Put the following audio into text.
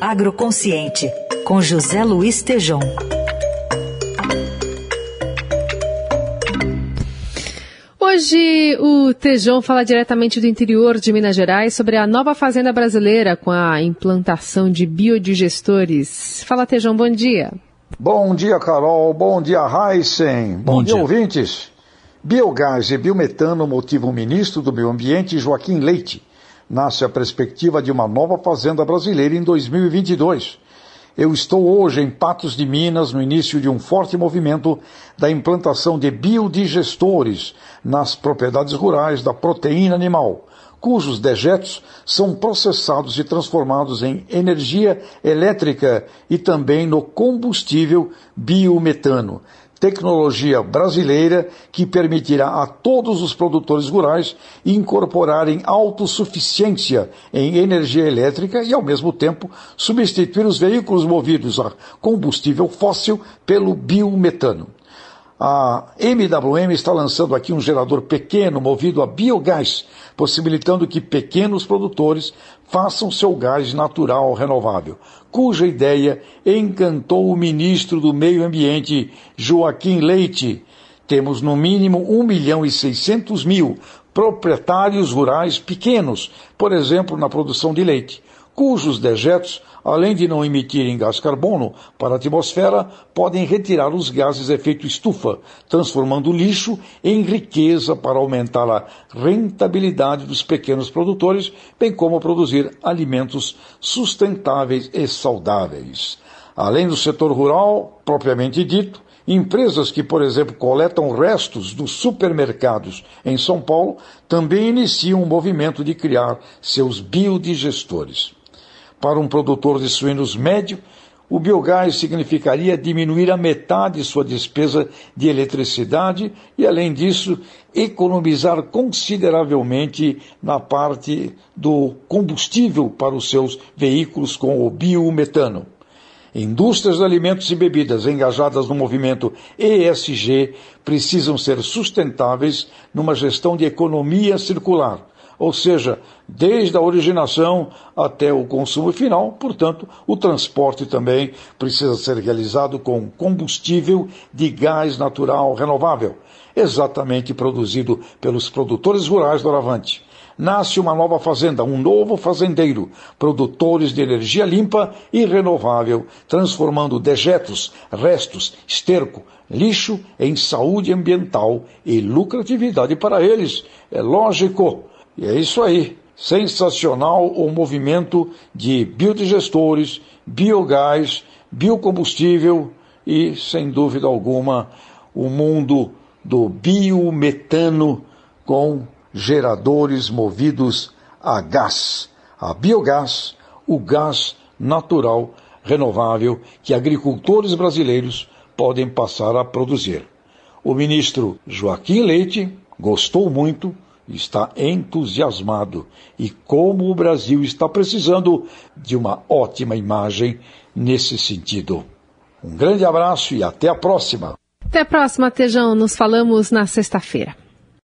Agroconsciente, com José Luiz Tejom. Hoje o Tejão fala diretamente do interior de Minas Gerais sobre a nova fazenda brasileira com a implantação de biodigestores. Fala Tejão, bom dia. Bom dia, Carol. Bom dia, Heisen. Bom, bom dia, dia, ouvintes. Biogás e biometano motivam o ministro do Meio Ambiente, Joaquim Leite. Nasce a perspectiva de uma nova fazenda brasileira em 2022. Eu estou hoje em Patos de Minas, no início de um forte movimento da implantação de biodigestores nas propriedades rurais da proteína animal, cujos dejetos são processados e transformados em energia elétrica e também no combustível biometano, tecnologia brasileira que permitirá a todos os produtores rurais incorporarem autossuficiência em energia elétrica e, ao mesmo tempo, substituir os veículos movidos a combustível fóssil pelo biometano. A MWM está lançando aqui um gerador pequeno movido a biogás, possibilitando que pequenos produtores façam seu gás natural renovável, cuja ideia encantou o ministro do Meio Ambiente, Joaquim Leite. Temos no mínimo 1 milhão e 600 mil proprietários rurais pequenos, por exemplo, na produção de leite cujos dejetos, além de não emitirem gás carbono para a atmosfera, podem retirar os gases efeito estufa, transformando o lixo em riqueza para aumentar a rentabilidade dos pequenos produtores, bem como produzir alimentos sustentáveis e saudáveis. Além do setor rural, propriamente dito, Empresas que, por exemplo, coletam restos dos supermercados em São Paulo também iniciam um movimento de criar seus biodigestores. Para um produtor de suínos médio, o biogás significaria diminuir a metade sua despesa de eletricidade e, além disso, economizar consideravelmente na parte do combustível para os seus veículos com o biometano. Indústrias de alimentos e bebidas engajadas no movimento ESG precisam ser sustentáveis numa gestão de economia circular ou seja, desde a originação até o consumo final, portanto, o transporte também precisa ser realizado com combustível de gás natural renovável, exatamente produzido pelos produtores rurais do Aravante. Nasce uma nova fazenda, um novo fazendeiro, produtores de energia limpa e renovável, transformando dejetos, restos, esterco, lixo em saúde ambiental e lucratividade para eles. É lógico e é isso aí. Sensacional o movimento de biodigestores, biogás, biocombustível e, sem dúvida alguma, o mundo do biometano com geradores movidos a gás, a biogás, o gás natural renovável que agricultores brasileiros podem passar a produzir. O ministro Joaquim Leite gostou muito está entusiasmado e como o Brasil está precisando de uma ótima imagem nesse sentido. Um grande abraço e até a próxima. Até a próxima, Tejão. Nos falamos na sexta-feira.